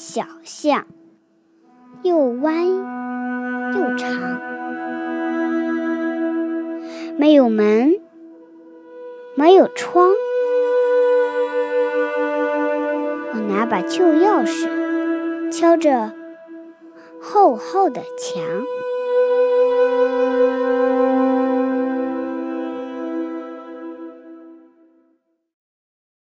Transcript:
小巷又弯又长。没有门没有窗。我拿把旧钥匙敲着厚厚的墙。